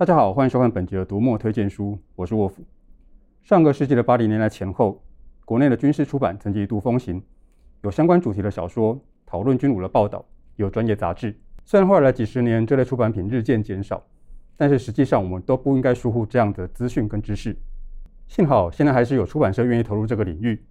大家好，欢迎收看本集的读墨推荐书，我是沃夫。上个世纪的八零年代前后，国内的军事出版曾经一度风行，有相关主题的小说、讨论军武的报道，有专业杂志。虽然后来几十年这类出版品日渐减少，但是实际上我们都不应该疏忽这样的资讯跟知识。幸好现在还是有出版社愿意投入这个领域。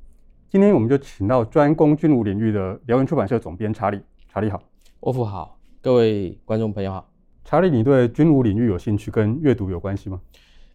今天我们就请到专攻军武领域的辽源出版社总编查理。查理好，沃夫好，各位观众朋友好。查理，你对军武领域有兴趣，跟阅读有关系吗？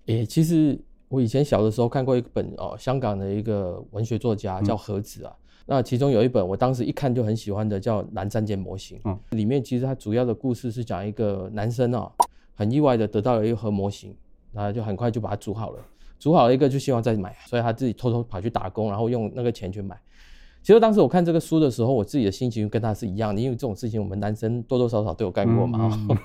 诶、欸，其实我以前小的时候看过一本哦，香港的一个文学作家叫何子啊。嗯、那其中有一本我当时一看就很喜欢的，叫《蓝山间模型》。嗯，里面其实它主要的故事是讲一个男生啊，很意外的得到了一盒模型，那就很快就把它组好了，组好了一个就希望再买，所以他自己偷偷跑去打工，然后用那个钱去买。其实当时我看这个书的时候，我自己的心情跟他是一样的，因为这种事情我们男生多多少少都有干过嘛。嗯嗯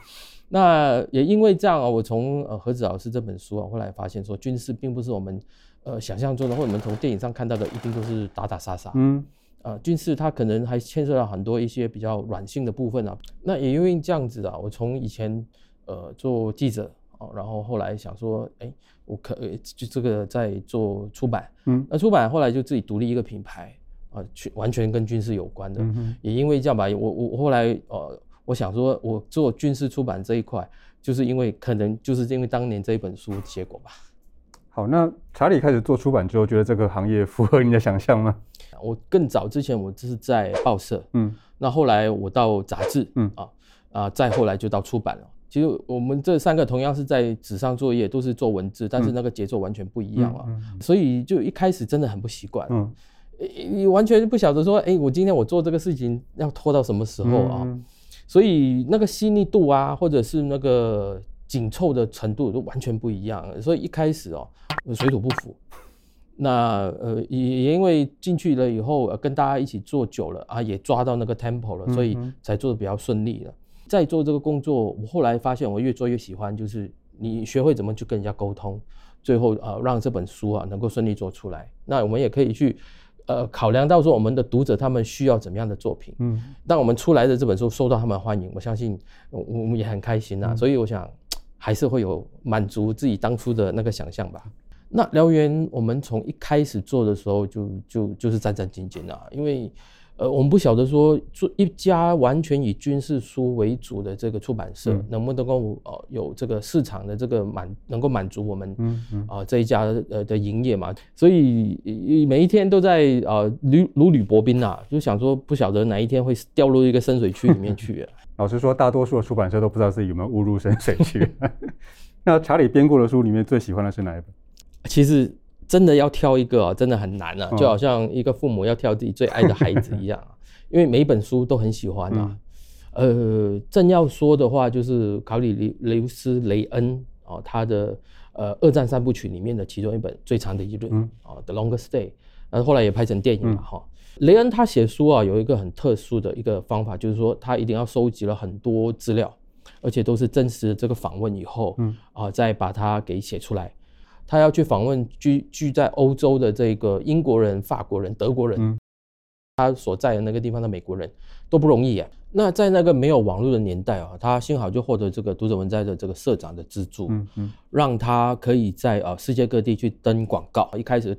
那也因为这样啊，我从呃何子老师这本书啊，后来发现说，军事并不是我们呃想象中的，或者我们从电影上看到的，一定都是打打杀杀。嗯，呃，军事它可能还牵涉到很多一些比较软性的部分啊。那也因为这样子啊，我从以前呃做记者啊，然后后来想说，哎，我可就这个在做出版，嗯，那出版后来就自己独立一个品牌啊，去完全跟军事有关的。嗯，也因为这样吧，我我后来呃。我想说，我做军事出版这一块，就是因为可能就是因为当年这一本书结果吧。好，那查理开始做出版之后，觉得这个行业符合你的想象吗？我更早之前我就是在报社，嗯，那后来我到杂志，嗯啊啊，再后来就到出版了。其实我们这三个同样是在纸上作业，都是做文字，但是那个节奏完全不一样啊，嗯嗯、所以就一开始真的很不习惯，嗯，你完全不晓得说，哎、欸，我今天我做这个事情要拖到什么时候啊？嗯所以那个细腻度啊，或者是那个紧凑的程度都完全不一样。所以一开始哦，水土不服。那呃也也因为进去了以后，跟大家一起做久了啊，也抓到那个 tempo 了，所以才做的比较顺利了。在做这个工作，我后来发现我越做越喜欢，就是你学会怎么去跟人家沟通，最后啊让这本书啊能够顺利做出来。那我们也可以去。呃，考量到说我们的读者他们需要怎么样的作品，嗯，当我们出来的这本书受到他们欢迎，我相信我我们也很开心呐、啊，嗯、所以我想还是会有满足自己当初的那个想象吧。那燎原我们从一开始做的时候就就就是战战兢兢啊，因为。呃，我们不晓得说做一家完全以军事书为主的这个出版社，能不能够呃有这个市场的这个满，能够满足我们嗯嗯啊这一家呃的营业嘛？所以每一天都在啊如如履薄冰啊，就想说不晓得哪一天会掉入一个深水区里面去。老实说，大多数的出版社都不知道自己有没有误入深水区。那查理编过的书里面最喜欢的是哪一本？其实。真的要挑一个啊，真的很难啊，就好像一个父母要挑自己最爱的孩子一样啊，因为每一本书都很喜欢啊。呃，正要说的话，就是考里·雷雷斯·雷恩哦，他的呃二战三部曲里面的其中一本最长的一轮啊，《The Longest Day》，然后后来也拍成电影了哈。雷恩他写书啊，有一个很特殊的一个方法，就是说他一定要收集了很多资料，而且都是真实的这个访问以后，嗯啊，再把它给写出来。他要去访问居居在欧洲的这个英国人、法国人、德国人，嗯、他所在的那个地方的美国人都不容易啊。那在那个没有网络的年代啊，他幸好就获得这个读者文摘的这个社长的资助，嗯嗯、让他可以在啊世界各地去登广告。一开始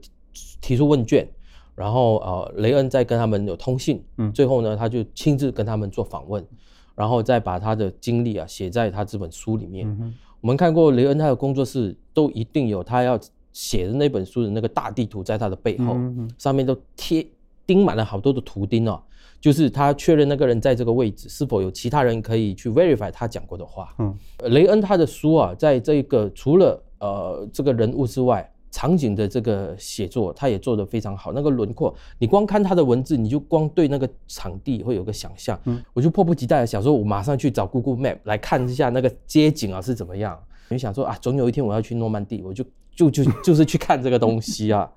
提出问卷，然后呃雷恩再跟他们有通信，嗯、最后呢他就亲自跟他们做访问，然后再把他的经历啊写在他这本书里面。嗯我们看过雷恩他的工作室，都一定有他要写的那本书的那个大地图在他的背后，上面都贴钉满了好多的图钉哦，就是他确认那个人在这个位置是否有其他人可以去 verify 他讲过的话。嗯，雷恩他的书啊，在这个除了呃这个人物之外。场景的这个写作，他也做得非常好。那个轮廓，你光看他的文字，你就光对那个场地会有个想象。嗯，我就迫不及待的想说，我马上去找 Google Map 来看一下那个街景啊是怎么样。你想说啊，总有一天我要去诺曼底，我就就就 就是去看这个东西啊。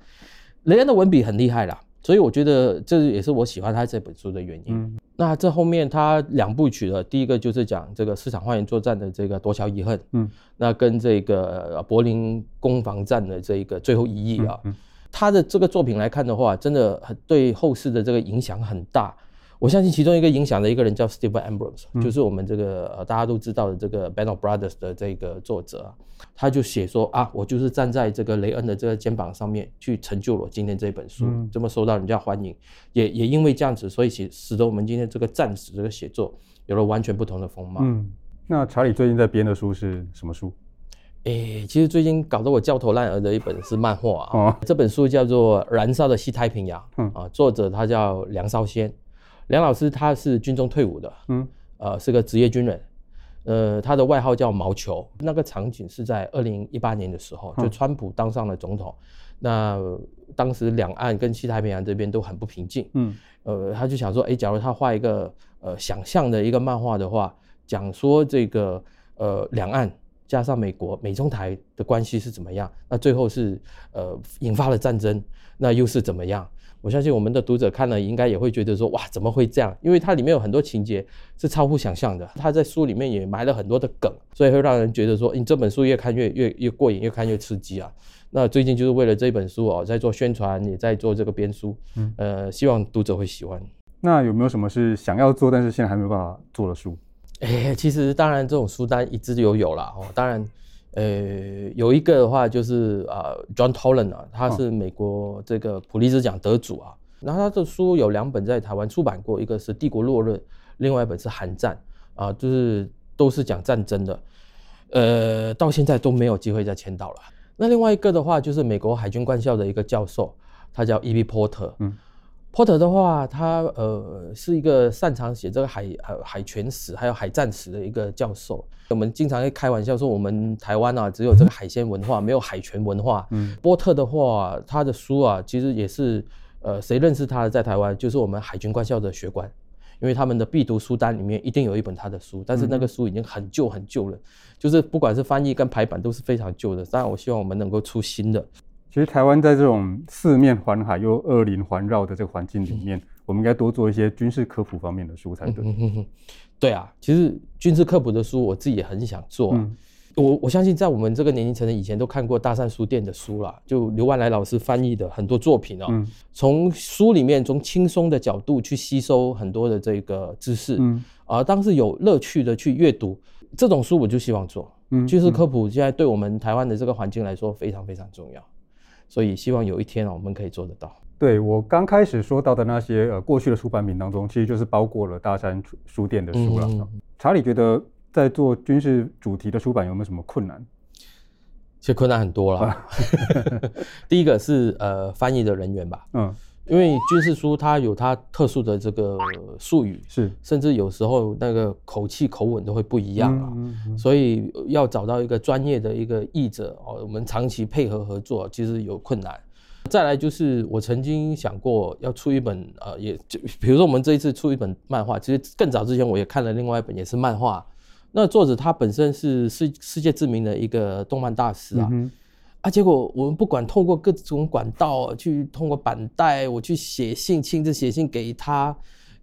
雷恩的文笔很厉害啦。所以我觉得这也是我喜欢他这本书的原因。嗯、那这后面他两部曲的，第一个就是讲这个市场花园作战的这个夺桥遗恨，嗯，那跟这个柏林攻防战的这个最后一役啊，嗯嗯、他的这个作品来看的话，真的很对后世的这个影响很大。我相信其中一个影响的一个人叫 Stephen Ambrose，、嗯、就是我们这个呃大家都知道的这个 Band of Brothers 的这个作者啊，他就写说啊，我就是站在这个雷恩的这个肩膀上面去成就了今天这本书，嗯、这么受到人家欢迎，也也因为这样子，所以使使得我们今天这个战史这个写作有了完全不同的风貌。嗯，那查理最近在编的书是什么书？哎、欸，其实最近搞得我焦头烂额的一本是漫画啊，哦、这本书叫做《燃烧的西太平洋》，嗯。啊，作者他叫梁绍先。梁老师他是军中退伍的，嗯，呃，是个职业军人，呃，他的外号叫毛球。那个场景是在二零一八年的时候，就川普当上了总统，嗯、那当时两岸跟西太平洋这边都很不平静，嗯，呃，他就想说，哎，假如他画一个呃想象的一个漫画的话，讲说这个呃两岸加上美国美中台的关系是怎么样，那最后是呃引发了战争，那又是怎么样？我相信我们的读者看了应该也会觉得说，哇，怎么会这样？因为它里面有很多情节是超乎想象的。他在书里面也埋了很多的梗，所以会让人觉得说，你这本书越看越越越过瘾，越看越刺激啊。那最近就是为了这本书哦，在做宣传，也在做这个编书，嗯，呃，希望读者会喜欢。那有没有什么是想要做，但是现在还没有办法做的书？哎，其实当然这种书单一直有有啦哦，当然。呃，有一个的话就是啊，John Toland 啊，他是美国这个普利兹奖得主啊。然后他的书有两本在台湾出版过，一个是《帝国落日》，另外一本是《寒战》啊，就是都是讲战争的。呃，到现在都没有机会再签到了。那另外一个的话就是美国海军官校的一个教授，他叫 E.B. Porter。嗯。Porter 的话，他呃是一个擅长写这个海海海权史还有海战史的一个教授。我们经常会开玩笑说，我们台湾啊只有这个海鲜文化，没有海权文化。嗯，波特的话，他的书啊其实也是呃谁认识他的在台湾，就是我们海军官校的学官，因为他们的必读书单里面一定有一本他的书，但是那个书已经很旧很旧了，就是不管是翻译跟排版都是非常旧的。当然，我希望我们能够出新的。其实台湾在这种四面环海又恶邻环绕的这个环境里面，我们应该多做一些军事科普方面的书才对。对啊，其实军事科普的书我自己也很想做。我我相信在我们这个年龄层的以前都看过大善书店的书啦，就刘万来老师翻译的很多作品啊，从书里面从轻松的角度去吸收很多的这个知识，啊，当时有乐趣的去阅读这种书，我就希望做。军事科普现在对我们台湾的这个环境来说非常非常重要。所以希望有一天啊，我们可以做得到。对，我刚开始说到的那些呃过去的出版品当中，其实就是包括了大山书店的书了。嗯、查理觉得在做军事主题的出版有没有什么困难？其实困难很多了。第一个是呃翻译的人员吧。嗯。因为军事书它有它特殊的这个术语，是，甚至有时候那个口气口吻都会不一样啊，嗯嗯嗯、所以要找到一个专业的一个译者哦，我们长期配合合作其实有困难。再来就是我曾经想过要出一本呃，也就比如说我们这一次出一本漫画，其实更早之前我也看了另外一本也是漫画，那作者他本身是世世界知名的一个动漫大师啊。啊！结果我们不管透过各种管道去通过板带，我去写信，亲自写信给他，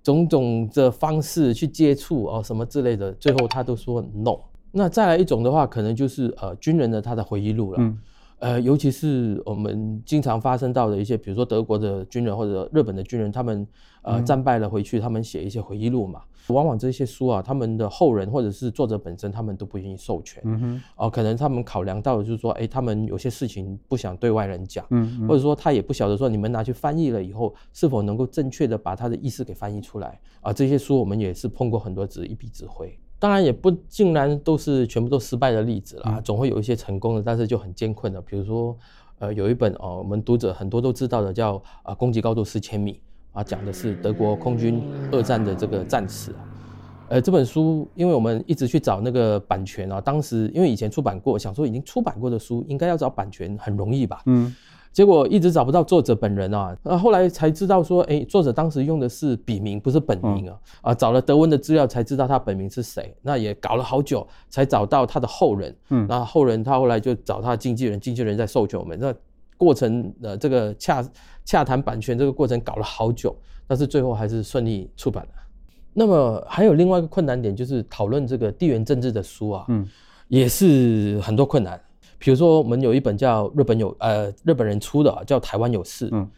种种的方式去接触哦，什么之类的，最后他都说 no。那再来一种的话，可能就是呃军人的他的回忆录了，嗯、呃，尤其是我们经常发生到的一些，比如说德国的军人或者日本的军人，他们呃战败了回去，他们写一些回忆录嘛。往往这些书啊，他们的后人或者是作者本身，他们都不愿意授权。嗯哼，哦，可能他们考量到的就是说，哎，他们有些事情不想对外人讲。或者说他也不晓得说，你们拿去翻译了以后，是否能够正确的把他的意思给翻译出来啊？这些书我们也是碰过很多次，一笔指挥。当然也不竟然都是全部都失败的例子啦，嗯、总会有一些成功的，但是就很艰困的。比如说，呃，有一本哦，我们读者很多都知道的，叫啊、呃，攻击高度四千米。啊，讲的是德国空军二战的这个战史啊。呃，这本书因为我们一直去找那个版权啊，当时因为以前出版过，想说已经出版过的书应该要找版权很容易吧。嗯。结果一直找不到作者本人啊，那后来才知道说，哎，作者当时用的是笔名，不是本名啊。啊，找了德文的资料才知道他本名是谁。那也搞了好久才找到他的后人。嗯。那后人他后来就找他的经纪人，经纪人在授权我们那。过程呃这个洽洽谈版权这个过程搞了好久，但是最后还是顺利出版了。那么还有另外一个困难点，就是讨论这个地缘政治的书啊，嗯，也是很多困难。比如说我们有一本叫日本有呃日本人出的叫《台湾有事》，嗯，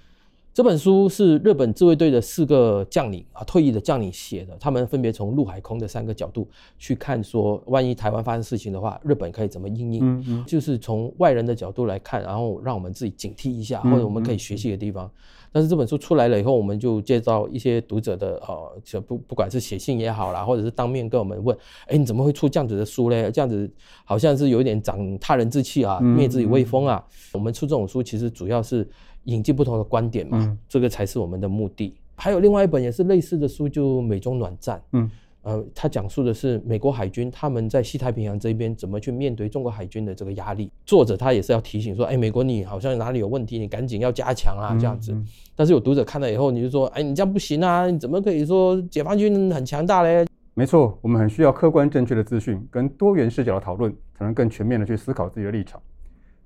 这本书是日本自卫队的四个将领啊，退役的将领写的。他们分别从陆海空的三个角度去看，说万一台湾发生事情的话，日本可以怎么应应？嗯嗯，就是从外人的角度来看，然后让我们自己警惕一下，或者我们可以学习的地方。但是这本书出来了以后，我们就接到一些读者的呃，就不不管是写信也好啦，或者是当面跟我们问，哎，你怎么会出这样子的书嘞？这样子好像是有一点长他人志气啊，灭自己威风啊。我们出这种书其实主要是。引进不同的观点嘛，嗯、这个才是我们的目的。还有另外一本也是类似的书，就《美中暖战》。嗯，呃，他讲述的是美国海军他们在西太平洋这边怎么去面对中国海军的这个压力。作者他也是要提醒说，哎，美国你好像哪里有问题，你赶紧要加强啊，这样子。嗯嗯、但是有读者看了以后，你就说，哎，你这样不行啊，你怎么可以说解放军很强大嘞？没错，我们很需要客观正确的资讯跟多元视角的讨论，才能更全面的去思考自己的立场。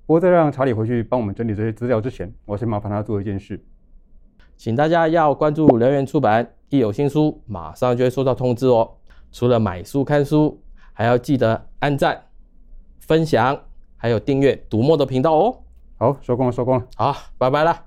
不过，在让查理回去帮我们整理这些资料之前，我先麻烦他做一件事，请大家要关注留言出版，一有新书马上就会收到通知哦。除了买书看书，还要记得按赞、分享，还有订阅读墨的频道哦。好，收工了，收工了。好，拜拜了。